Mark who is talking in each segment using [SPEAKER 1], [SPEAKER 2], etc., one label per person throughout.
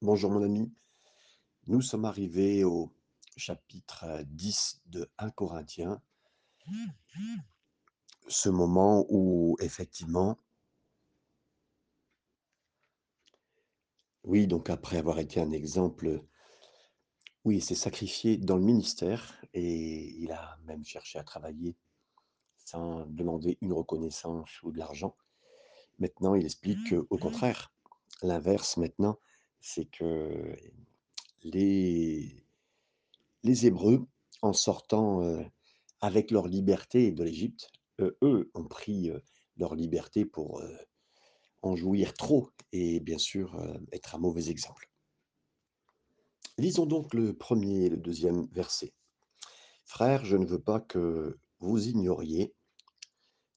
[SPEAKER 1] Bonjour mon ami, nous sommes arrivés au chapitre euh, 10 de 1 Corinthiens, ce moment où effectivement, oui, donc après avoir été un exemple, oui, il s'est sacrifié dans le ministère et il a même cherché à travailler sans demander une reconnaissance ou de l'argent. Maintenant, il explique qu'au contraire, l'inverse maintenant, c'est que les, Hébreux, en sortant euh, avec leur liberté de l'Égypte, heu, eux ont pris, heu, leur liberté pour, en jouir trop et bien sûr, être un mauvais exemple. Lisons donc le premier et le deuxième verset. «Frères, je ne veux pas que vous ignoriez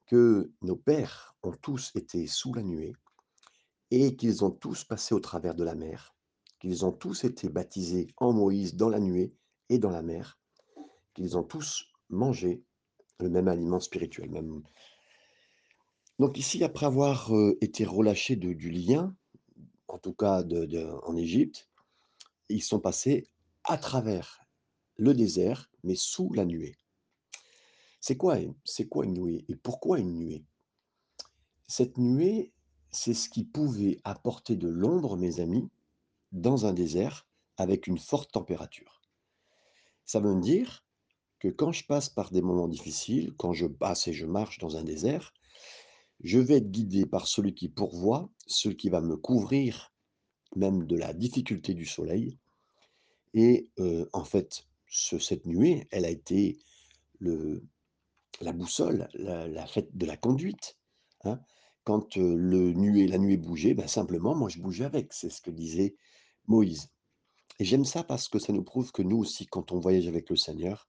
[SPEAKER 1] que nos pères ont tous été sous la nuée et qu'ils ont tous passé au travers de la mer, qu'ils ont tous été baptisés en Moïse dans la nuée et dans la mer, qu'ils ont tous mangé le même aliment spirituel», même Donc ici, après avoir, heu, été relâchés du lien, en tout cas en Égypte, ils sont passés à travers le désert, mais sous la nuée. C'est quoi c'est quoi une nuée et pourquoi une nuée? Cette nuée, c'est ce qui pouvait apporter de l'ombre, mes amis, dans un désert avec une forte température. Ça veut dire que quand je passe par des moments difficiles, quand je passe et je marche dans un désert, je vais être guidé par celui qui pourvoit, celui qui va me couvrir même de la difficulté du soleil et heu, en fait, ce cette nuée, elle a été la boussole, la faite de la conduite, hein. Quand, le nuée la nuée bougeait, bah, simplement moi je bougeais avec, c'est ce que disait Moïse et j'aime ça parce que ça nous prouve que nous aussi quand on voyage avec le Seigneur,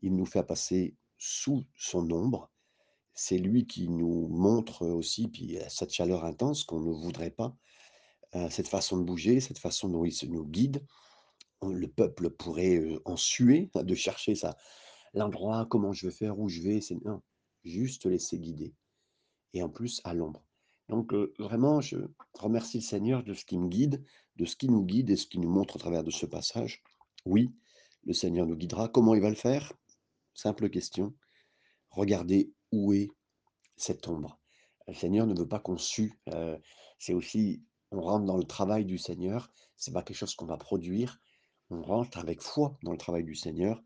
[SPEAKER 1] il nous fait passer sous son ombre. C'est lui qui nous montre, aussi, puis, heu, cette chaleur intense qu'on ne voudrait pas, heu, cette façon de bouger, cette façon dont il nous guide. Le peuple pourrait, en suer de chercher ça l'endroit, comment je vais faire, où je vais, c'est non, juste laisser guider et en plus à l'ombre. Donc vraiment je remercie le Seigneur de ce qui me guide, de ce qui nous guide et ce qui nous montre au travers de ce passage. Oui, le Seigneur nous guidera. Comment il va le faire? Simple question, regardez où est cette ombre. Le Seigneur ne veut pas qu'on sue, c'est aussi on rentre dans le travail du Seigneur, c'est pas quelque chose qu'on va produire, on rentre avec foi dans le travail du Seigneur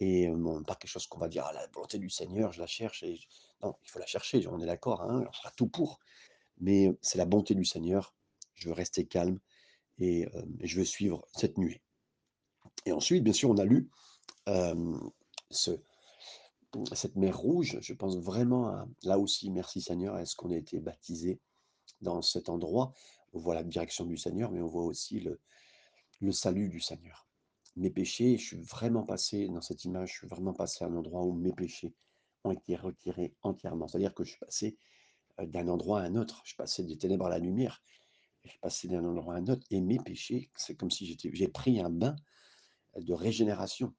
[SPEAKER 1] et pas quelque chose qu'on va dire: «Ah la volonté du Seigneur, je la cherche et j» non, il faut la chercher, on est d'accord, hein, on fera tout pour, mais c'est la bonté du Seigneur. Je veux rester calme et je veux suivre cette nuée et ensuite, bien sûr, on a lu, ce cette mer Rouge, je pense vraiment à là aussi, merci Seigneur, est-ce qu'on a été baptisé dans cet endroit? On voit la direction du Seigneur, mais on voit aussi le le salut du Seigneur. Mes péchés, je suis vraiment passé dans cette image, je suis vraiment passé à un endroit où mes péchés ont été retirés entièrement. C'est-à-dire que je suis passé, heu, d'un endroit à un autre. Je suis passé des ténèbres à la lumière. Je suis passé d'un endroit à un autre et mes péchés, c'est comme si j'ai pris un bain de régénération.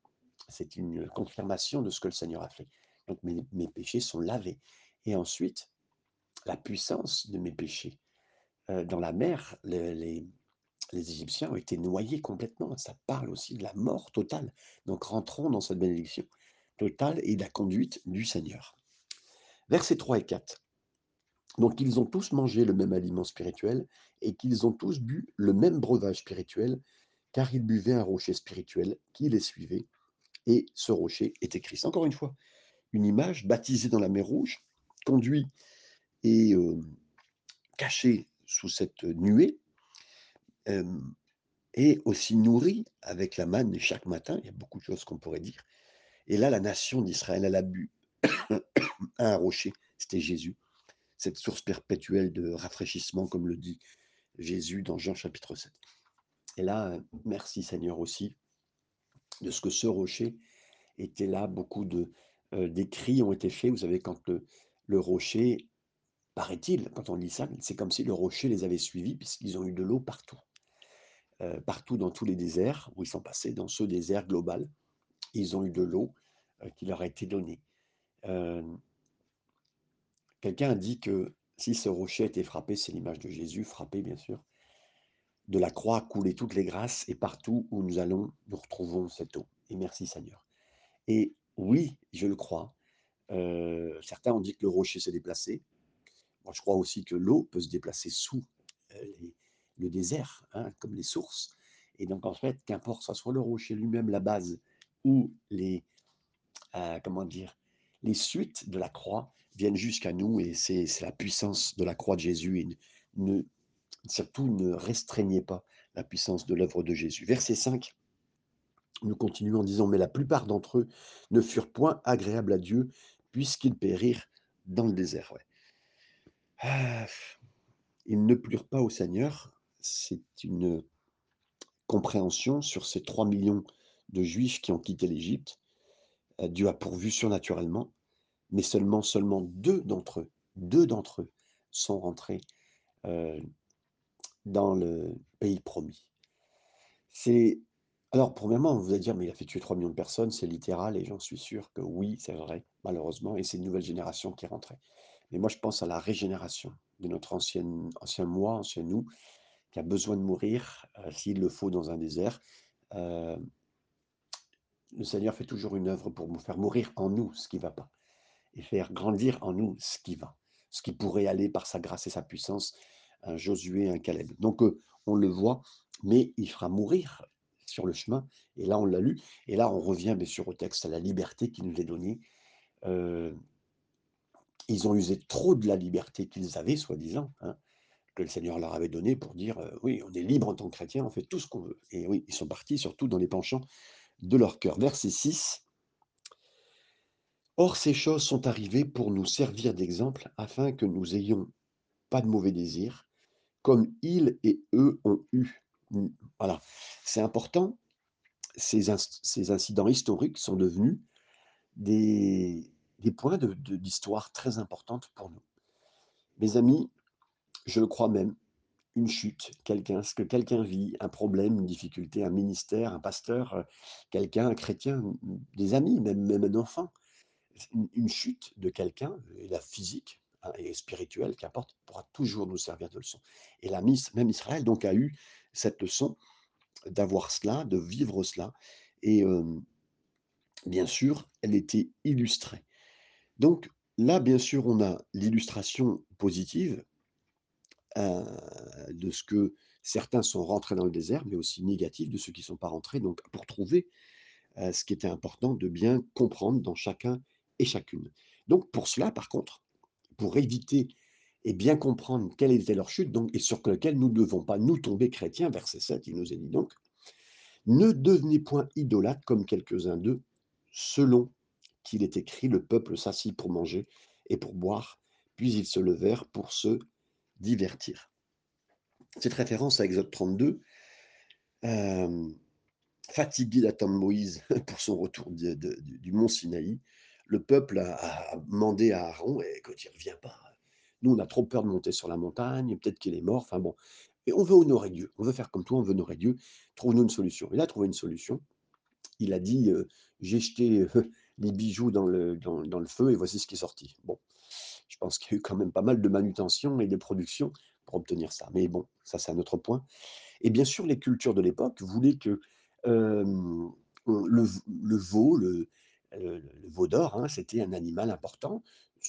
[SPEAKER 1] C'est une confirmation de ce que le Seigneur a fait. Donc mes péchés sont lavés et ensuite, la puissance de mes péchés, heu, dans la mer, le les les Égyptiens ont été noyés complètement. Ça parle aussi de la mort totale. Donc rentrons dans cette bénédiction totale et de la conduite du Seigneur. Versets 3 et 4. Donc ils ont tous mangé le même aliment spirituel et qu'ils ont tous bu le même breuvage spirituel, car ils buvaient un rocher spirituel qui les suivait, et ce rocher était Christ. Encore une fois, une image baptisée dans la mer Rouge, conduit et euh, caché sous cette nuée, et aussi nourri avec la manne chaque matin. Il y a beaucoup de choses qu'on pourrait dire. Et là, la nation d'Israël, elle a bu un rocher, c'était Jésus, cette source perpétuelle de rafraîchissement, comme le dit Jésus dans Jean chapitre 7. Et là, euh, merci Seigneur aussi de ce que ce rocher était là. Beaucoup de euh, d'écrits ont été faits. Vous savez, quand le, le rocher, paraît-il, quand on lit ça, c'est comme si le rocher les avait suivis, puisqu'ils ont eu de l'eau partout. Euh, partout dans tous les déserts où ils sont passés, dans ce désert global, ils ont eu de l'eau euh, qui leur a été donnée. Euh, Quelqu'un a dit que si ce rocher était frappé, c'est l'image de Jésus, frappé bien sûr, De la croix a coulé toutes les grâces et partout où nous allons, nous retrouvons cette eau. Et merci Seigneur. Et oui, je le crois, certains ont dit que le rocher s'est déplacé. Moi, je crois aussi que l'eau peut se déplacer sous, les le désert, hein, comme les sources et donc en fait, qu'importe, ça soit le rocher lui-même, la base ou les, heu, comment dire? Les suites de la croix viennent jusqu'à nous et c'est la puissance de la croix de Jésus et ne surtout ne restreignez pas la puissance de l'œuvre de Jésus. Verset 5 nous continuons en disant: «Mais la plupart d'entre eux ne furent point agréables à Dieu, puisqu'ils périrent dans le désert». Ah, ils ne plurent pas au Seigneur. C'est une compréhension sur ces trois millions de Juifs qui ont quitté l'Égypte. Dieu a pourvu surnaturellement, mais seulement seulement 2 d'entre eux, 2 d'entre eux sont rentrés, heu, dans le pays promis. C'est alors premièrement, vous allez dire: «Mais il a fait tuer trois millions de personnes, c'est littéral» et j'en suis sûr que oui, c'est vrai, malheureusement et c'est une nouvelle génération qui est rentrée. Mais moi, je pense à la régénération de notre ancien moi, ancien nous, qui a besoin de mourir, heu, s'il le faut dans un désert. Heu, le Seigneur fait toujours une œuvre pour nous faire mourir en nous ce qui ne va pas et faire grandir en nous ce qui va, ce qui pourrait aller par sa grâce et sa puissance, un Josué, un Caleb. Donc, heu, on le voit, mais il fera mourir sur le chemin et là, on l'a lu et là, on revient bien sûr au texte, à la liberté qui nous est donnée. Ils ont usé trop de la liberté qu'ils avaient, soi-disant, hein, que le Seigneur leur avait donnée pour dire, heu: «Oui, on est libre en tant que chrétien, on fait tout ce qu'on veut» et oui, ils sont partis surtout dans les penchants de leur cœur. Verset 6 Or ces choses sont arrivées pour nous servir d'exemple, afin que nous ayons pas de mauvais désirs, comme ils et eux ont eu. Voilà, c'est important, ces ces incidents historiques sont devenus des des points de de d'histoire très importantes pour nous. Mes amis, je le crois même, une chute, quelqu'un ce que quelqu'un vit, un problème, une difficulté, un ministère, un pasteur, heu, quelqu'un, un chrétien, des amis, même même un enfant, une chute de quelqu'un, la physique, hein, et spirituelle, qu'importe, pourra toujours nous servir de leçon. Et la mis même Israël donc a eu cette leçon d'avoir cela, de vivre cela et bien sûr, elle était illustrée. Donc là, bien sûr, on a l'illustration positive, heu, de ce que certains sont rentrés dans le désert, mais aussi négative de ceux qui ne sont pas rentrés, donc pour trouver heu, ce qui était important de bien comprendre dans chacun et chacune. Donc pour cela, par contre, pour éviter et bien comprendre quelle était leur chute donc et sur lequel nous ne devons pas nous tomber chrétiens, verset 7, il nous est dit donc: «Ne devenez point idolâtres comme quelques-uns d'eux, selon qu'il est écrit: "Le peuple s'assit pour manger et pour boire, puis ils se levèrent pour se divertir"». Cette référence à Exode 32, hem Fatigué d'attendre Moïse pour son retour du mont Sinaï, le peuple a demandé à Aaron: «Eh, écoute, il revient pas. Nous, on a trop peur de monter sur la montagne, peut-être qu'il est mort», enfin bon et on veut honorer Dieu. On veut faire comme toi, on veut honorer Dieu. Trouve-nous une solution. Il a trouvé une solution. Il a dit, heu: «J'ai jeté, heu, les bijoux dans le dans le feu et voici ce qui est sorti». Bon, je pense qu'il y a eu quand même pas mal de manutention et de production pour obtenir ça, mais bon, ça, c'est un autre point. Et bien sûr, les cultures de l'époque voulaient que, le veau, le veau d'or, hein, c'était un animal important,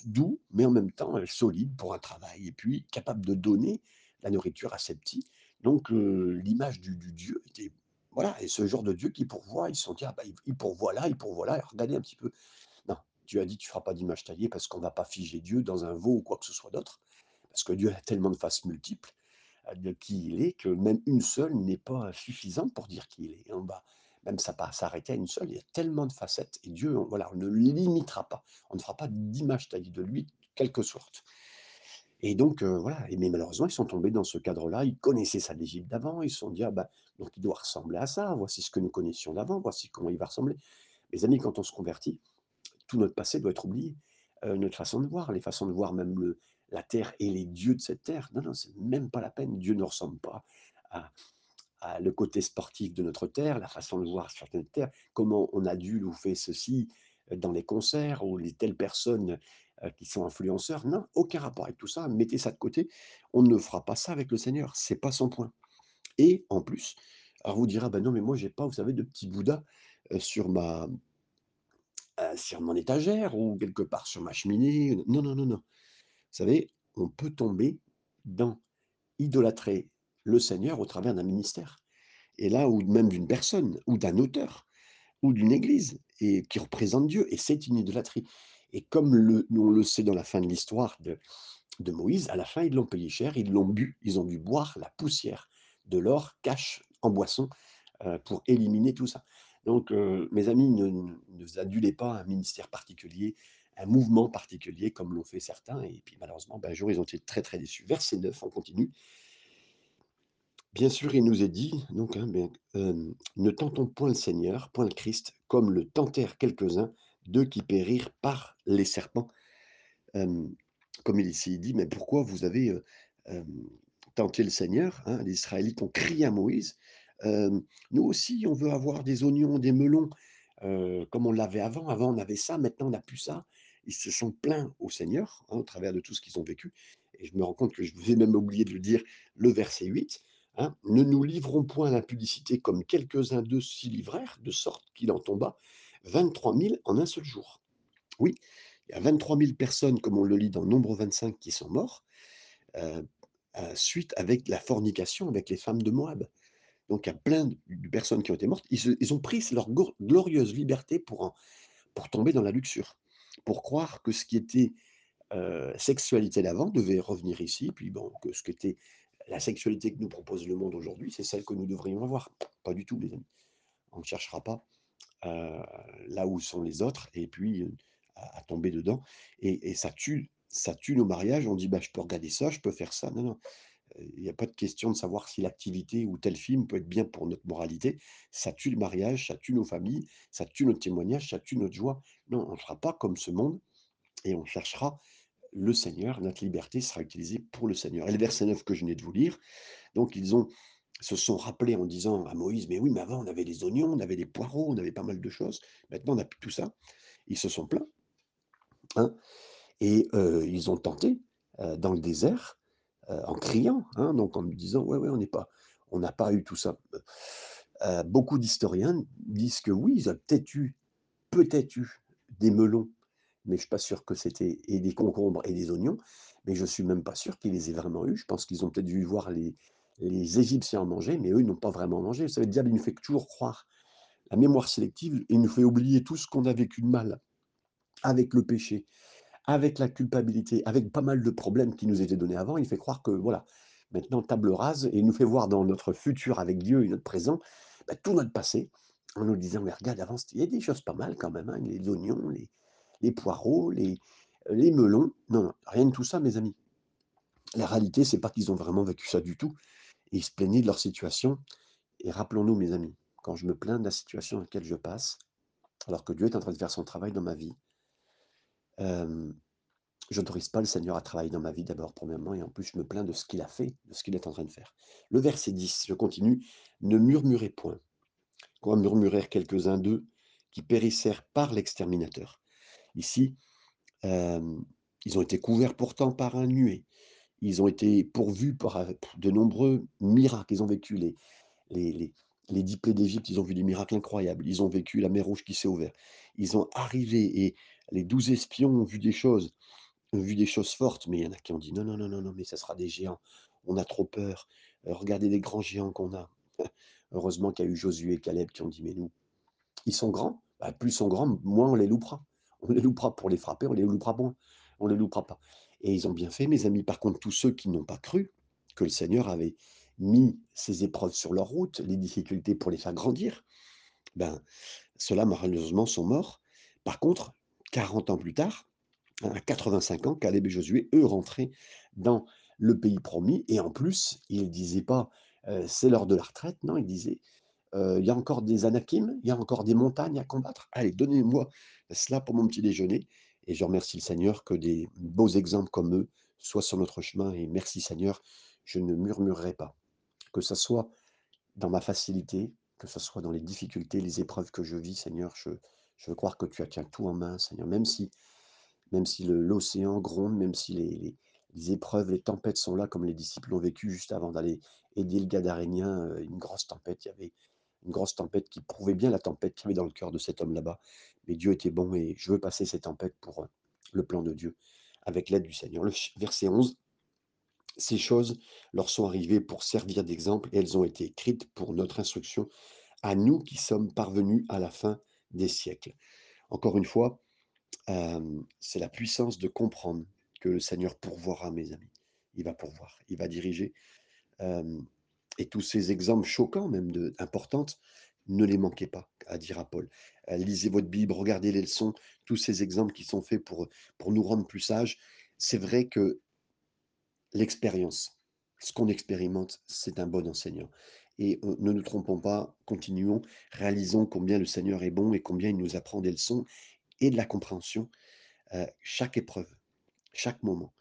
[SPEAKER 1] doux, mais en même temps, heu, solide pour un travail et puis capable de donner la nourriture à ses petits. Donc heu, l'image du Dieu était voilà et ce genre de Dieu qui pourvoit, ils se sont dit: «Ah bah, il pourvoit là, il pourvoit là, regardez un petit peu». Dieu a dit: «Tu feras pas d'image taillée» parce qu'on va pas figer Dieu dans un veau ou quoi que ce soit d'autre. Parce que Dieu a tellement de faces multiples heu, de qui il est, que même une seule n'est pas suffisante pour dire qui il est. On va même ça pas s'arrêter à une seule, il y a tellement de facettes et Dieu, on voilà, on ne limitera pas. On ne fera pas d'image taillée de lui, quelque sorte. Et donc heu, voilà et mais malheureusement, ils sont tombés dans ce cadre-là. Ils connaissaient ça d'Égypte d'avant, ils se sont dit: «Ah bah, donc il doit ressembler à ça, voici ce que nous connaissions d'avant, voici comment il va ressembler». Mes amis, quand on se convertit, tout notre passé doit être oublié. Notre façon de voir, les façons de voir même la terre et les dieux de cette terre. Non, non, c'est même pas la peine. Dieu ne ressemble pas à le côté sportif de notre terre, la façon de voir certaines terres, comment on adule ou fait ceci, dans les concerts ou les telles personnes, qui sont influenceurs. Non, aucun rapport avec tout ça. Mettez ça de côté. On ne fera pas ça avec le Seigneur, c'est pas son point. Et en plus, alors vous direz: «Ah bah non, mais moi j'ai pas, vous savez, de petit Bouddha, sur ma heu, sur mon étagère ou quelque part sur ma cheminée». Non, non, non, non. Vous savez, on peut tomber dans idolâtrer le Seigneur au travers d'un ministère et là ou même d'une personne ou d'un auteur ou d'une église et qui représente Dieu et c'est une idolâtrie et comme le on le sait dans la fin de l'histoire de de Moïse, à la fin, ils l'ont payé cher, ils l'ont bu, ils ont dû boire la poussière de l'or cache en boisson, heu, pour éliminer tout ça. Donc heu, mes amis, ne ne adulez pas un ministère particulier, un mouvement particulier comme l'ont fait certains et puis malheureusement, ben, un jour, ils ont été très, très déçus. Verset 9, on continue. Bien sûr, il nous est dit donc, hein, bien, hem: «Ne tentons point le Seigneur, point le Christ, comme le tentèrent quelques-uns, d'eux qui périrent par les serpents». Hem, comme il ici dit: «Mais pourquoi vous avez, tenté le Seigneur?» hein, les Israélites ont crié à Moïse, «Nous aussi, on veut avoir des oignons, des melons, comme on l'avait avant. Avant, on avait ça, maintenant on n'a plus ça». Ils se sont plaints au Seigneur, hein, au travers de tout ce qu'ils ont vécu et je me rends compte que je vais même oublier de le dire, le verset 8, hein: «Ne nous livrons point à l'impudicité comme quelques-uns d'eux s'y livrèrent, de sorte qu'il en tomba 23 000 en un seul jour». Oui, il y a 23 000 personnes, comme on le lit dans Nombre 25, qui sont morts, suite avec la fornication avec les femmes de Moab. Donc il y a plein de personnes qui ont été mortes. Ils ont pris leur glorieuse liberté pour pour tomber dans la luxure, pour croire que ce qui était, heu, sexualité d'avant devait revenir ici, puis bon, que ce qui était la sexualité que nous propose le monde aujourd'hui, c'est celle que nous devrions avoir. Pas du tout, les amis. On ne cherchera pas heu, là où sont les autres et puis, heu, à tomber dedans et ça tue ça tue nos mariages. On dit: «Bah, je peux regarder ça, je peux faire ça». Non, non, il y a pas de question de savoir si l'activité ou tel film peut être bien pour notre moralité. Ça tue le mariage, ça tue nos familles, ça tue notre témoignage, ça tue notre joie. Non, on ne fera pas comme ce monde et on cherchera le Seigneur. Notre liberté sera utilisée pour le Seigneur et le verset 9 que je venais de vous lire, donc ils ont se sont rappelés en disant à Moïse: «Mais oui, mais avant on avait des oignons, on avait des poireaux, on avait pas mal de choses. Maintenant on n'a plus tout ça». Ils se sont plaints, hein et heu, ils ont tenté, heu, dans le désert, heu, en criant, hein, donc en me disant: «Ouais, ouais, on n'est pas on n'a pas eu tout ça». Heu, beaucoup d'historiens disent que oui, ils ont peut-être eu peut-être eu des melons, mais je suis pas sûr que c'était et des concombres et des oignons, mais je suis même pas sûr qu'ils les aient vraiment eus. Je pense qu'ils ont peut-être dû voir les Égyptiens en manger, mais eux, n'ont pas vraiment mangé. Vous savez, le diable, nous fait toujours croire la mémoire sélective, il nous fait oublier tout ce qu'on a vécu de mal avec le péché, avec la culpabilité, avec pas mal de problèmes qui nous étaient donnés avant. Il fait croire que voilà, maintenant table rase et il nous fait voir dans notre futur avec Dieu et notre présent, bah, tout notre passé, en nous disant: «Mais regarde avant, il y a des choses pas mal quand même, hein, les oignons, les poireaux, les, les melons». Non, non, rien de tout ça mes amis. La réalité, c'est pas qu'ils ont vraiment vécu ça du tout et ils se plaignaient de leur situation et rappelons-nous mes amis, quand je me plains de la situation dans laquelle je passe, alors que Dieu est en train de faire son travail dans ma vie, hem, j'autorise pas le Seigneur à travailler dans ma vie d'abord, premièrement et en plus je me plains de ce qu'il a fait, de ce qu'il est en train de faire. Le verset 10, je continue: «Ne murmurez point, comme murmurèrent quelques-uns d'eux qui périssèrent par l'exterminateur». Ici, ils ont été couverts pourtant par un nuée. Ils ont été pourvus par, de nombreux miracles. Ils ont vécu les les les 10 plaies d'Égypte, ils ont vu des miracles incroyables. Ils ont vécu la mer Rouge qui s'est ouverte. Ils ont arrivé et les 12 espions ont vu des choses, ont vu des choses fortes, mais il y en a qui ont dit: «Non, non, non, non, non, mais ça sera des géants. On a trop peur. Heu, regardez les grands géants qu'on a». Heureusement qu'il y a eu Josué et Caleb qui ont dit: «Mais nous, ils sont grands, bah, plus ils sont grands, moins on les loupera. On les loupera pour les frapper, on les loupera moins. On les loupera pas et ils ont bien fait mes amis. Par contre, tous ceux qui n'ont pas cru que le Seigneur avait mis ces épreuves sur leur route, les difficultés pour les faire grandir, ben, ceux-là malheureusement sont morts. Par contre, 40 ans plus tard, hein, à 85 ans, Caleb et Josué, eux, rentraient dans le pays promis et en plus, ils ne disaient pas, heu: «C'est l'heure de la retraite», non, ils disaient: Heu, il y a encore des anakim, il y a encore des montagnes à combattre. Allez, donnez-moi cela pour mon petit déjeuner et je remercie le Seigneur que des beaux exemples comme eux soient sur notre chemin et merci Seigneur, je ne murmurerai pas. Que ça soit dans ma facilité, que ce soit dans les difficultés, les épreuves que je vis, Seigneur, je je veux croire que tu as tout en main, Seigneur. Même si même si l'océan gronde, même si les épreuves, les tempêtes sont là comme les disciples l'ont vécu juste avant d'aller aider le Gadarénien, heu, une grosse tempête. Il y avait une grosse tempête qui prouvait bien la tempête qu'il y avait dans le cœur de cet homme là-bas. Mais Dieu était bon et je veux passer ces tempêtes pour, heu, le plan de Dieu, avec l'aide du Seigneur. Le verset 11, ces choses leur sont arrivées pour servir d'exemple et elles ont été écrites pour notre instruction, à nous qui sommes parvenus à la fin des siècles. Encore une fois, c'est la puissance de comprendre que le Seigneur pourvoira, mes amis. Il va pourvoir, il va diriger, et tous ces exemples choquants même de importantes, ne les manquez pas, a dire à Paul. Lisez votre Bible, regardez les leçons, tous ces exemples qui sont faits pour, pour nous rendre plus sages. C'est vrai que l'expérience, ce qu'on expérimente, c'est un bon enseignant et ne nous trompons pas, continuons, réalisons combien le Seigneur est bon et combien il nous apprend des leçons et de la compréhension, chaque épreuve, chaque moment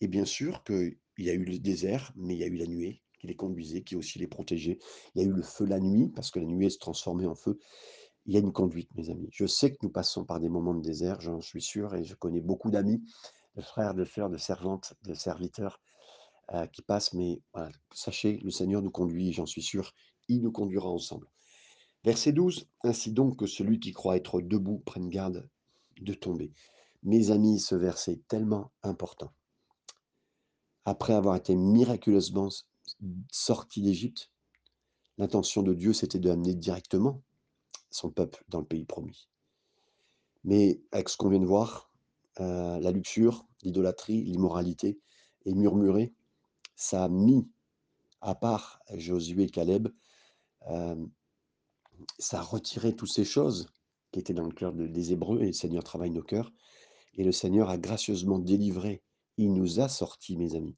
[SPEAKER 1] et bien sûr qu'il y a eu le désert, mais il y a eu la nuée qui les conduisait, qui aussi les protégeait. Il y a eu le feu la nuit, parce que la nuée se transformait en feu. Il y a une conduite, mes amis. Je sais que nous passons par des moments de désert, j'en suis sûr, et je connais beaucoup d'amis, de frères, de sœurs, de servantes, de serviteurs euh, qui passent, mais sachez, le Seigneur nous conduit, j'en suis sûr, il nous conduira ensemble. Verset 12, Ainsi donc que celui qui croit être debout prenne garde de tomber. Mes amis, ce verset est tellement important. Après avoir été miraculeusement s sortis d'Égypte, l'intention de Dieu, c'était d'amener directement son peuple dans le pays promis. Mais avec ce qu'on vient de voir, heu, la luxure, l'idolâtrie, l'immoralité et murmurer, ça a mis à part Josué et Caleb, hem, ça a retiré toutes ces choses qui étaient dans le cœur de des Hébreux et le Seigneur travaille nos cœurs et le Seigneur a gracieusement délivré. Il nous a sortis, mes amis.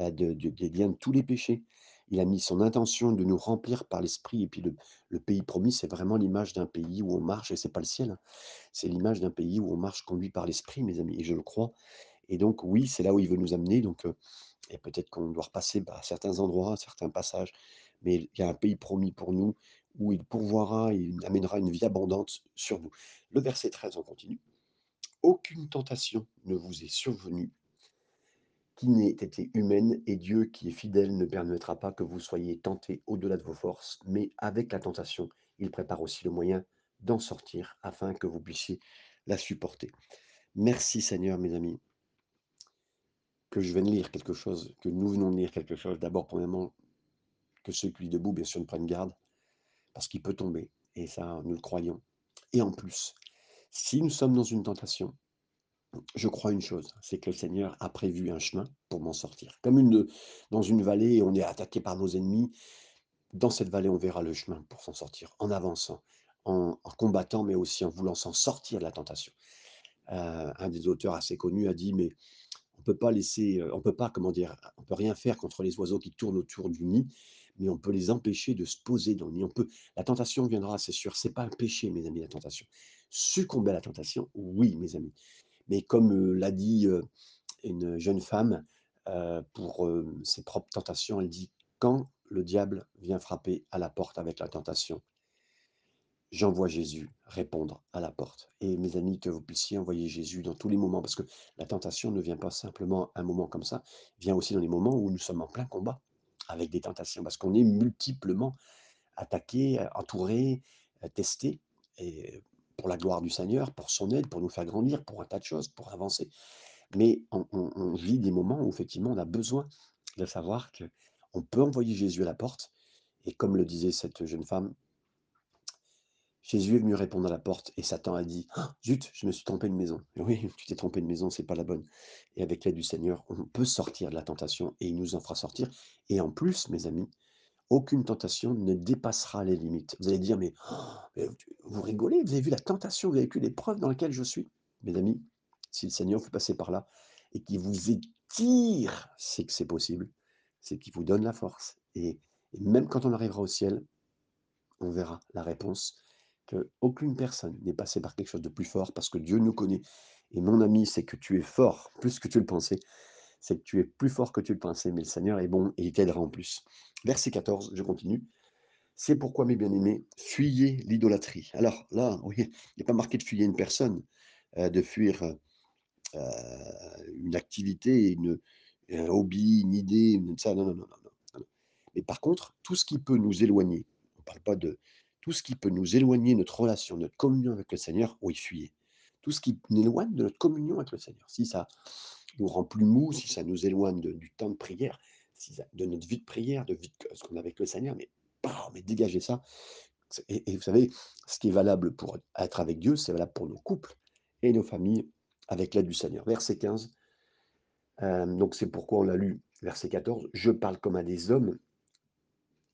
[SPEAKER 1] heu, de de des liens de tous les péchés. Il a mis son intention de nous remplir par l'Esprit et puis le pays promis, c'est vraiment l'image d'un pays où on marche et c'est pas le ciel, hein. C'est l'image d'un pays où on marche conduit par l'Esprit, mes amis et je le crois et donc oui, c'est là où il veut nous amener donc heu et peut-être qu'on doit repasser par certains endroits, certains passages, mais il y a un pays promis pour nous où il pourvoira, il amènera une vie abondante sur nous. Le verset 13, on continue: «Aucune tentation ne vous est survenue qui n'ait été humaine et Dieu qui est fidèle ne permettra pas que vous soyez tentés au-delà de vos forces, mais avec la tentation, il prépare aussi le moyen d'en sortir afin que vous puissiez la supporter. Merci Seigneur, mes amis, que je vienne lire quelque chose, que nous venons de lire quelque chose. D'abord, premièrement, que ceux qui lit debout, bien sûr, ne prennent garde, parce qu'il peut tomber, et ça, nous le croyons. Et en plus, si nous sommes dans une tentation, Je crois une chose, c'est que le Seigneur a prévu un chemin pour m'en sortir. Comme une, dans une vallée, on est attaqué par nos ennemis. Dans cette vallée, on verra le chemin pour s'en sortir, en avançant, en, en combattant, mais aussi en voulant s'en sortir de la tentation. Euh, un des auteurs assez connus a dit, mais on peut pas laisser, on peut pas, comment dire, on peut rien faire contre les oiseaux qui tournent autour du nid, mais on peut les empêcher de se poser dans le nid. Peut, la tentation viendra, c'est sûr. C'est pas un péché, mes amis, la tentation. Succomber à la tentation, oui, mes amis. Mais comme, l'a dit, une jeune femme, pour, ses propres tentations, elle dit: «Quand le diable vient frapper à la porte avec la tentation, j'envoie Jésus répondre à la porte» et mes amis, que vous puissiez envoyer Jésus dans tous les moments, parce que la tentation ne vient pas simplement un moment comme ça, vient aussi dans les moments où nous sommes en plein combat avec des tentations, parce qu'on est multiplement attaqués, heu, entourés, heu, testés et pour la gloire du Seigneur, pour son aide, pour nous faire grandir, pour un tas de choses, pour avancer. Mais on on on vit des moments où effectivement on a besoin de savoir qu'on peut envoyer Jésus à la porte et comme le disait cette jeune femme, Jésus est venu répondre à la porte et Satan a dit: «Ah, zut, je me suis trompé de maison». Oui, tu t'es trompé de maison, c'est pas la bonne et avec l'aide du Seigneur, on peut sortir de la tentation et il nous en fera sortir et en plus, mes amis, aucune tentation ne dépassera les limites. Vous allez dire: «Mais, oh, vous rigolez, vous avez vu la tentation, vous avez vu l'épreuve dans laquelle je suis?» mes amis, si le Seigneur fait passer par là et qu'il vous étire, c'est que c'est possible. C'est qu'il vous donne la force et même quand on arrivera au ciel, on verra la réponse qu'aucune personne n'est passée par quelque chose de plus fort parce que Dieu nous connaît et mon ami, c'est que tu es fort plus que tu le pensais. C'est que tu es plus fort que tu le pensais, mais le Seigneur est bon et il t'aidera en plus. Verset 14, je continue. C'est pourquoi, mes bien-aimés, fuyez l'idolâtrie. Alors là, oui, il n'est pas marqué de fuir une personne, heu, de fuir, heu, une activité, une un hobby, une idée, une ça, non, non, non, non, non. Mais par contre, tout ce qui peut nous éloigner, on parle pas de tout ce qui peut nous éloigner, notre relation, notre communion avec le Seigneur, oui, fuyez. Tout ce qui nous éloigne de notre communion avec le Seigneur. Si ça nous rend plus mou, si ça nous éloigne de- du temps de prière, de notre vie de prière, de de ce qu'on a avec le Seigneur, mais, bah, mais dégagez ça. Et vous savez, ce qui est valable pour être avec Dieu, c'est valable pour nos couples et nos familles avec l'aide du Seigneur. Verset 15. euh, donc c'est pourquoi on l'a lu. Verset 14. Je parle comme à des hommes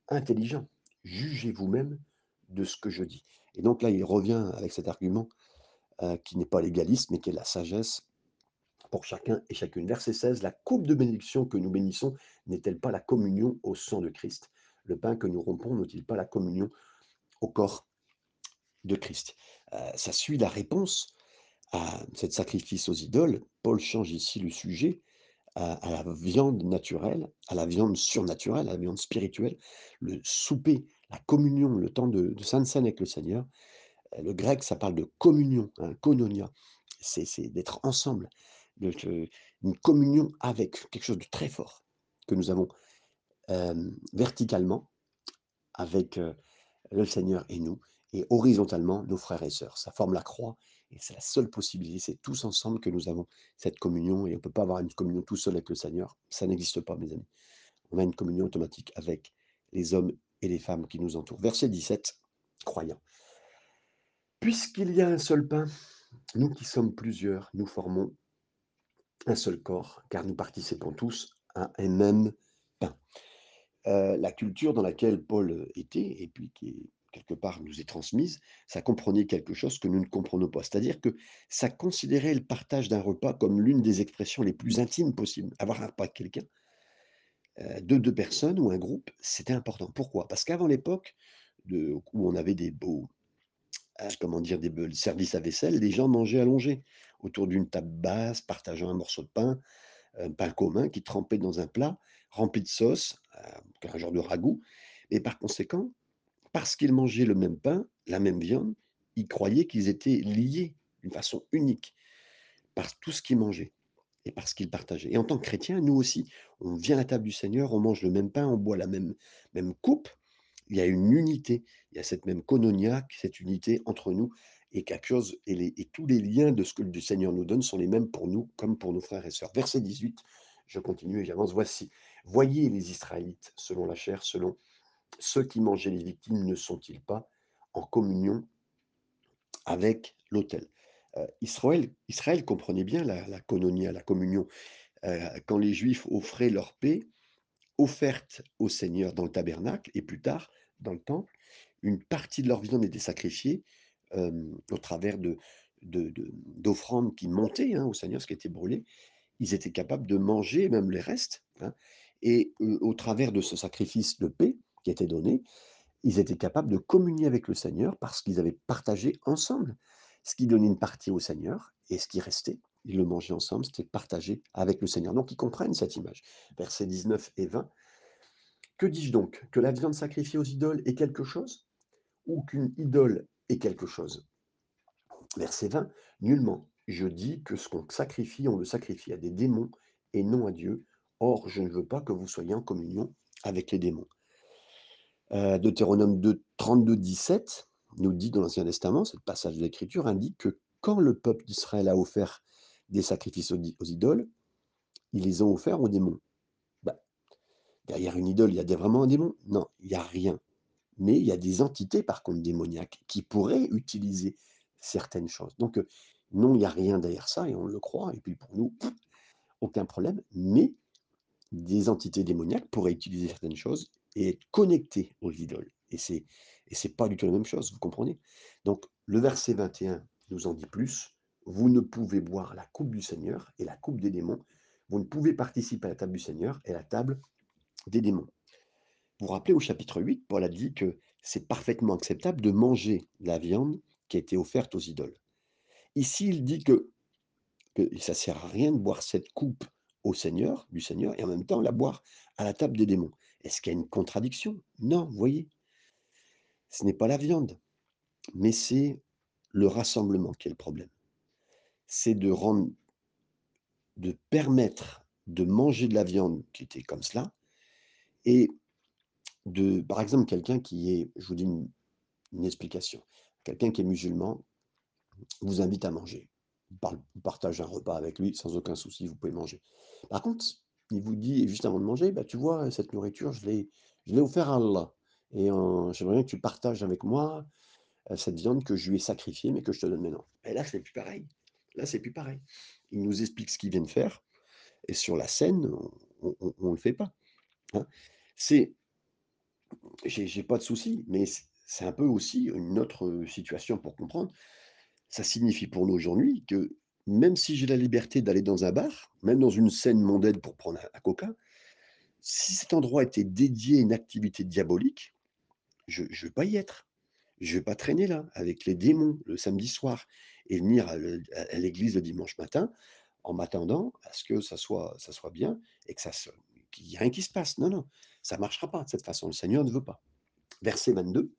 [SPEAKER 1] intelligents. Jugez vous-même de ce que je dis. Et donc là, il revient avec cet argument euh, qui n'est pas légaliste, mais qui est la sagesse pour chacun et chacune. Verset 16, la coupe de bénédiction que nous bénissons n'est-elle pas la communion au sang de Christ? Le pain que nous rompons n'est-il pas la communion au corps de Christ? Euh, Ça suit la réponse à cet sacrifice aux idoles. Paul change ici le sujet à, à la viande naturelle, à la viande surnaturelle, à la viande spirituelle, le souper, la communion, le temps de, de Sainte avec le Seigneur. Euh, Le grec, ça parle de communion, hein, koinonia. C'est d'être ensemble, une communion avec quelque chose de très fort que nous avons verticalement avec euh, le Seigneur et nous, et horizontalement nos frères et sœurs. Ça forme la croix, et c'est la seule possibilité. C'est tous ensemble que nous avons cette communion, et on ne peut pas avoir une communion tout seul avec le Seigneur. Ça n'existe pas, mes amis. On a une communion automatique avec les hommes et les femmes qui nous entourent. Verset 17, croyant. Puisqu'il y a un seul pain, nous qui sommes plusieurs, nous formons un seul corps, car nous participons tous à un même pain. Euh, la culture dans laquelle Paul était, et puis qui quelque part nous est transmise, ça comprenait quelque chose que nous ne comprenons pas. C'est-à-dire que ça considérait le partage d'un repas comme l'une des expressions les plus intimes possibles. Avoir un repas avec quelqu'un, de deux personnes ou un groupe, c'était important. Pourquoi? Parce qu'avant l'époque où on avait des beaux, euh, comment dire, des beaux services à vaisselle, les gens mangeaient allongés autour d'une table basse, partageant un morceau de pain, un pain commun qui trempait dans un plat rempli de sauce, euh, un genre de ragoût. Et par conséquent, parce qu'ils mangeaient le même pain, la même viande, ils croyaient qu'ils étaient liés d'une façon unique par tout ce qu'ils mangeaient et par ce qu'ils partageaient. Et en tant que chrétiens, nous aussi, on vient à la table du Seigneur, on mange le même pain, on boit la même, même coupe. Il y a une unité, il y a cette même kononia, cette unité entre nous, et quelque chose, et, les- et tous les liens de ce que le Seigneur nous donne sont les mêmes pour nous comme pour nos frères et sœurs. Verset 18, je continue et j'avance. Voici, voyez les Israélites selon la chair, selon ceux qui mangeaient les victimes, ne sont-ils pas en communion avec l'autel? Euh, Israël, Israël comprenait bien la, la la communion. Euh, quand les Juifs offraient leur paix, offerte au Seigneur dans le tabernacle et plus tard dans le temple, une partie de leur viande était sacrifiée euh, au travers de, de- de- d'offrandes qui montaient hein, au Seigneur, ce qui était brûlé. Ils étaient capables de manger même les restes. hein. et au travers de ce sacrifice de paix qui était donné, ils étaient capables de communier avec le Seigneur parce qu'ils avaient partagé ensemble. Ce qui donnait une partie au Seigneur et ce qui restait, ils le mangeaient ensemble, c'était partagé avec le Seigneur. Donc ils comprennent cette image. Versets 19 et 20. Que dis-je donc? Que la viande sacrifiée aux idoles est quelque chose Ou qu'une idole est quelque chose? Verset 20. Nullement. Je dis que ce qu'on sacrifie, on le sacrifie à des démons et non à Dieu. Or, je ne veux pas que vous soyez en communion avec les démons. Euh, Deutéronome 2, 32, 17 nous dit dans l'Ancien Testament, ce passage de l'Écriture indique que quand le peuple d'Israël a offert des sacrifices aux, idoles, ils les ont offerts aux démons. Bah, derrière une idole, il y a vraiment un démon? Non, il n'y a rien. Mais il y a des entités, par contre, démoniaques, qui pourraient utiliser certaines choses. Donc, euh, non, il n'y a rien derrière ça, et on le croit, et puis pour nous, aucun problème. Mais des entités démoniaques pourraient utiliser certaines choses et être connectées aux idoles. Et c'est et c'est pas du tout la même chose, vous comprenez? Donc, le verset 21 nous en dit plus. Vous ne pouvez boire la coupe du Seigneur et la coupe des démons. Vous ne pouvez participer à la table du Seigneur et à la table des démons. Vous vous rappelez au chapitre 8, Paul a dit que c'est parfaitement acceptable de manger la viande qui a été offerte aux idoles. Ici, il dit que, ça ne sert à rien de boire cette coupe au Seigneur, du Seigneur, et en même temps la boire à la table des démons. Est-ce qu'il y a une contradiction? Non, voyez. Ce n'est pas la viande, mais c'est le rassemblement qui est le problème. C'est de rendre, de permettre de manger de la viande qui était comme cela et de par exemple, quelqu'un qui est je vous dis une explication. Quelqu'un qui est musulman vous invite à manger. Vous partagez un repas avec lui sans aucun souci, vous pouvez manger. Par contre, il vous dit juste avant de manger: «Bah, tu vois, cette nourriture, je l'ai offert à Allah et j'aimerais bien que tu partages avec moi, heu, cette viande que je lui ai sacrifiée, mais que je te donne maintenant». Et là, c'est plus pareil. Là, c'est plus pareil. Il nous explique ce qu'il vient de faire et sur la scène, on on le fait pas, hein. C'est j'ai pas de souci, mais c'est un peu aussi une autre, situation pour comprendre. Ça signifie pour nous aujourd'hui que même si j'ai la liberté d'aller dans un bar, même dans une scène mondaine pour prendre un coca, si cet endroit était dédié à une activité diabolique, je je vais pas y être. Je vais pas traîner là, avec les démons le samedi soir et venir à l'église le dimanche matin, en m'attendant à ce que ça soit ça soit bien et que ça qu'il y ait rien qui se passe. Non, non, ça marchera pas de cette façon. Le Seigneur ne veut pas. Verset 22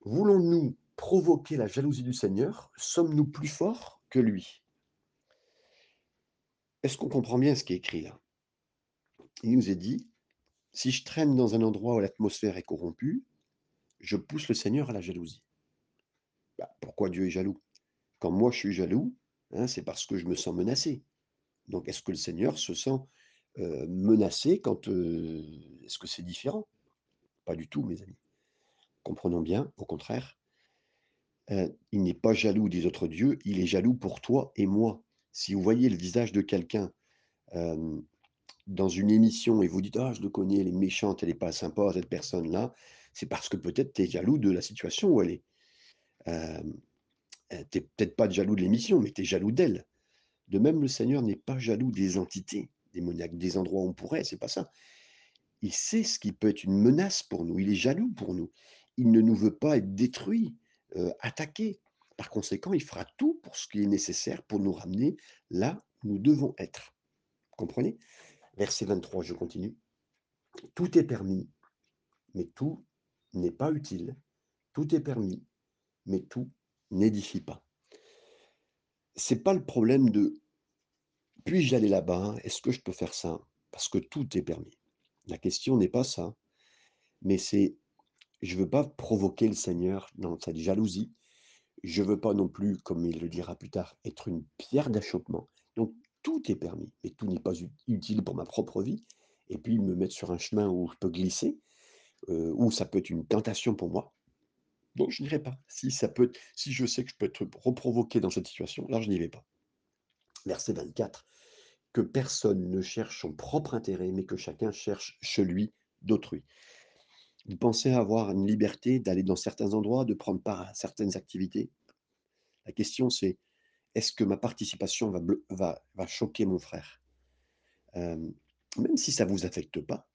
[SPEAKER 1] «Voulons-nous provoquer la jalousie du Seigneur? Sommes-nous plus forts que lui?» Est-ce qu'on comprend bien ce qui est écrit là? Il nous est dit: «Si je traîne dans un endroit où l'atmosphère est corrompue, je pousse le Seigneur à la jalousie». Bah, pourquoi Dieu est jaloux? Quand moi je suis jaloux, hein, c'est parce que je me sens menacé. Donc est-ce que le Seigneur se sent, heu, menacé quand, heu est-ce que c'est différent? Pas du tout, mes amis. Comprenons bien, au contraire heu, il n'est pas jaloux des autres dieux, il est jaloux pour toi et moi. Si vous voyez le visage de quelqu'un, dans une émission et vous dites: «Ah, je le connais, elle est méchante, elle est pas sympa cette personne-là», c'est parce que peut-être tu es jaloux de la situation où elle est. Heu, tu es peut-être pas jaloux de l'émission, mais tu es jaloux d'elle. De même, le Seigneur n'est pas jaloux des entités démoniaques, des endroits où on pourrait, c'est pas ça. Il sait ce qui peut être une menace pour nous, il est jaloux pour nous. Il ne nous veut pas être détruits, heu, attaqués. Par conséquent, il fera tout pour ce qui est nécessaire pour nous ramener là où nous devons être. Comprenez? Verset 23, je continue. «Tout est permis, mais tout n'est pas utile. Tout est permis, mais tout n'édifie pas». C'est pas le problème de: «Puis-je aller là-bas? Est-ce que je peux faire ça?» parce que tout est permis. La question n'est pas ça, mais c'est: je veux pas provoquer le Seigneur dans cette jalousie. Je veux pas non plus, comme il le dira plus tard, être une pierre d'achoppement. Donc tout est permis, mais tout n'est pas ut utile pour ma propre vie et puis me mettre sur un chemin où je peux glisser, heu, où ça peut être une tentation pour moi. Donc je n'irai pas. Si ça peut si je sais que je peux être reprovoqué dans cette situation, là je n'y vais pas. Verset 24: «Que personne ne cherche son propre intérêt, mais que chacun cherche celui d'autrui». Vous pensez avoir une liberté d'aller dans certains endroits, de prendre part à certaines activités? La question c'est: «Est-ce que ma participation va choquer mon frère?» Hem, même si ça vous affecte pas,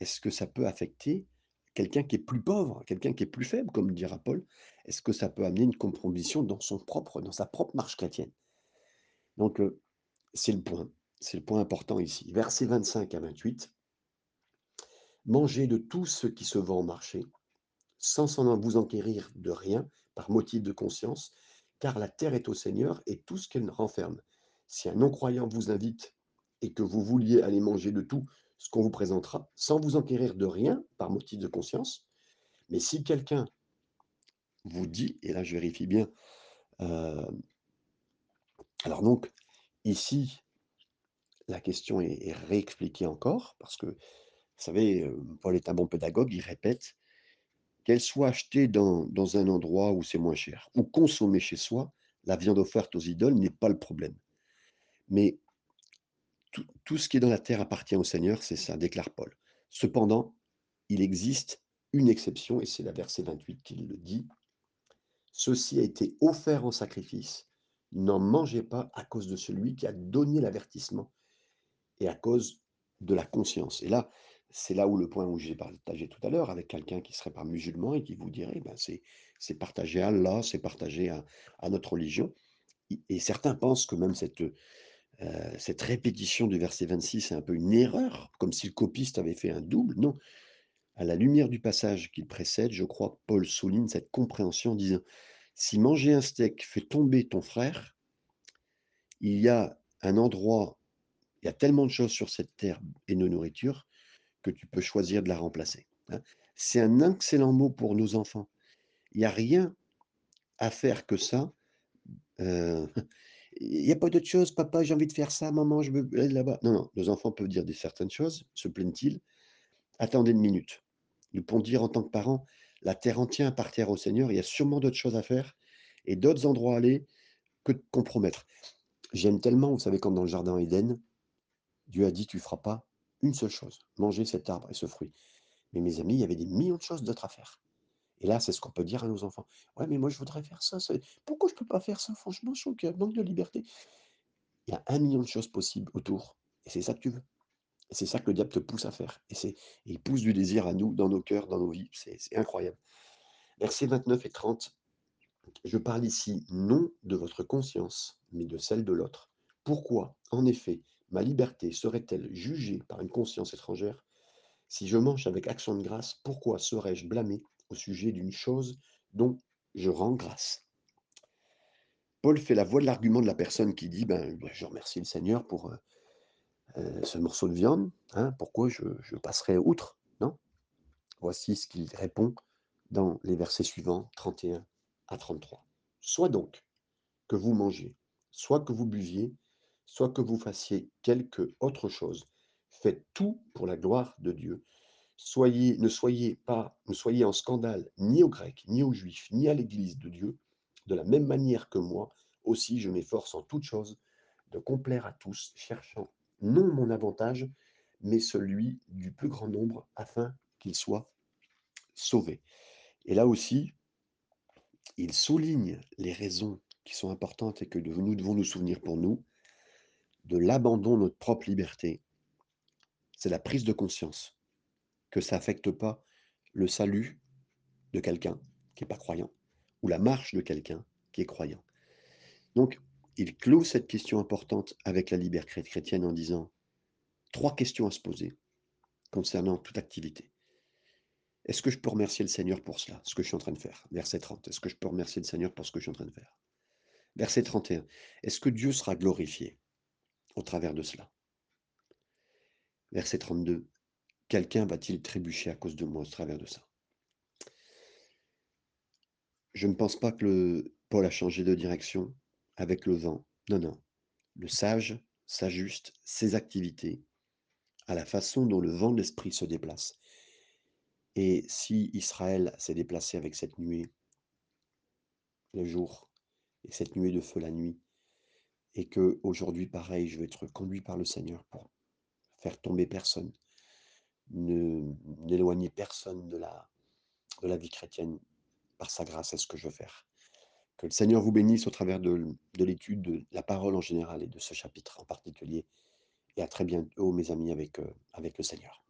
[SPEAKER 1] est-ce que ça peut affecter quelqu'un qui est plus pauvre, quelqu'un qui est plus faible, comme dira Paul? Est-ce que ça peut amener une compromission dans sa propre marche chrétienne? Donc, heu, c'est le point, c'est le point important ici. Versets 25 à 28 «Mangez de tout ce qui se vend au marché, sans vous enquérir de rien par motif de conscience, car la terre est au Seigneur et tout ce qu'elle renferme. Si un non-croyant vous invite et que vous vouliez aller manger de tout ce qu'on vous présentera, sans vous enquérir de rien par motif de conscience, mais si quelqu'un vous dit» et là je vérifie bien, hem alors donc ici la question est réexpliquée encore parce que, vous savez, heu, Paul est un bon pédagogue, il répète: «Qu'elle soit achetée dans dans un endroit où c'est moins cher ou consommée chez soi, la viande offerte aux idoles n'est pas le problème. Mais tout tout ce qui est dans la terre appartient au Seigneur, c'est ça», déclare Paul. Cependant, il existe une exception et c'est la verset 28 qui le dit: «Ceci a été offert en sacrifice, n'en mangez pas à cause de celui qui a donné l'avertissement et à cause de la conscience» et là, c'est là où le point où j'ai partagé tout à l'heure avec quelqu'un qui serait pas musulman et qui vous dirait: «Ben, c'est partagé à Allah, c'est partagé à notre religion» et certains pensent que même cette, heu, cette répétition du verset 26 est un peu une erreur, comme si le copiste avait fait un double. Non, à la lumière du passage qui le précède, je crois, Paul souligne cette compréhension en disant: «Si manger un steak fait tomber ton frère» «il y a un endroit Il y a tellement de choses sur cette terre et nos nourritures que tu peux choisir de la remplacer, hein. C'est un excellent mot pour nos enfants. Il y a rien à faire que ça, heu, il y a pas d'autre chose, papa, j'ai envie de faire ça, maman, je veux aller là-bas. Non, non, nos enfants peuvent dire des certaines choses, se plaignent-ils? Attendez une minute. Nous pouvons dire en tant que parents, la terre entière appartient au Seigneur, il y a sûrement d'autres choses à faire et d'autres endroits à aller que de compromettre. J'aime tellement, vous savez, comme dans le jardin Éden, Dieu a dit: «Tu feras pas une seule chose, manger cet arbre et ce fruit». Mais mes amis, il y avait des millions de choses d'autres à faire. Et là, c'est ce qu'on peut dire à nos enfants: «Ouais, mais moi je voudrais faire ça, pourquoi je peux pas faire ça? Franchement, je trouve manque de liberté». Il y a un million de choses possibles autour et c'est ça que tu veux. Et c'est ça que le diable te pousse à faire et c'est il pousse du désir à nous, dans nos cœurs, dans nos vies, c'est c'est incroyable. Versets 29 et 30, je parle ici non de votre conscience, mais de celle de l'autre. Pourquoi, en effet, ma liberté serait-elle jugée par une conscience étrangère? Si je mange avec action de grâce, pourquoi serais-je blâmé au sujet d'une chose dont je rends grâce? Paul fait la voix de l'argument de la personne qui dit: «Ben, bah, je remercie le Seigneur pour, heu heu, ce morceau de viande, hein, pourquoi je passerais outre?» non? Voici ce qu'il répond dans les versets suivants, 31 à 33. «Soit donc que vous mangiez, soit que vous buviez, soit que vous fassiez quelque autre chose, faites tout pour la gloire de Dieu. Soyez ne soyez pas ne soyez en scandale ni aux Grecs, ni aux Juifs, ni à l'Église de Dieu, de la même manière que moi aussi je m'efforce en toutes choses de complaire à tous, cherchant non mon avantage, mais celui du plus grand nombre, afin qu'ils soient sauvés». Et là aussi, il souligne les raisons qui sont importantes et que nous devons nous souvenir pour nous, de l'abandon de notre propre liberté. C'est la prise de conscience que ça affecte pas le salut de quelqu'un qui est pas croyant ou la marche de quelqu'un qui est croyant. Donc, il clôt cette question importante avec la liberté chrétienne en disant 3 questions à se poser concernant toute activité. Est-ce que je peux remercier le Seigneur pour cela, ce que je suis en train de faire? Verset 30. Est-ce que je peux remercier le Seigneur pour ce que je suis en train de faire? Verset 31. Est-ce que Dieu sera glorifié? Au travers de cela? Verset 32. Quelqu'un va-t-il trébucher à cause de moi au travers de ça? Je ne pense pas que le Paul a changé de direction avec le vent. Non, non. Le sage s'ajuste ses activités à la façon dont le vent de l'esprit se déplace. Et si Israël s'est déplacé avec cette nuée le jour et cette nuée de feu la nuit, et que aujourd'hui pareil, je vais être conduit par le Seigneur pour faire tomber personne, ne n'éloigner personne de la vie chrétienne par sa grâce, c'est ce que je veux faire. Que le Seigneur vous bénisse au travers de l'étude de la parole en général et de ce chapitre en particulier et à très bientôt mes amis avec, avec le Seigneur.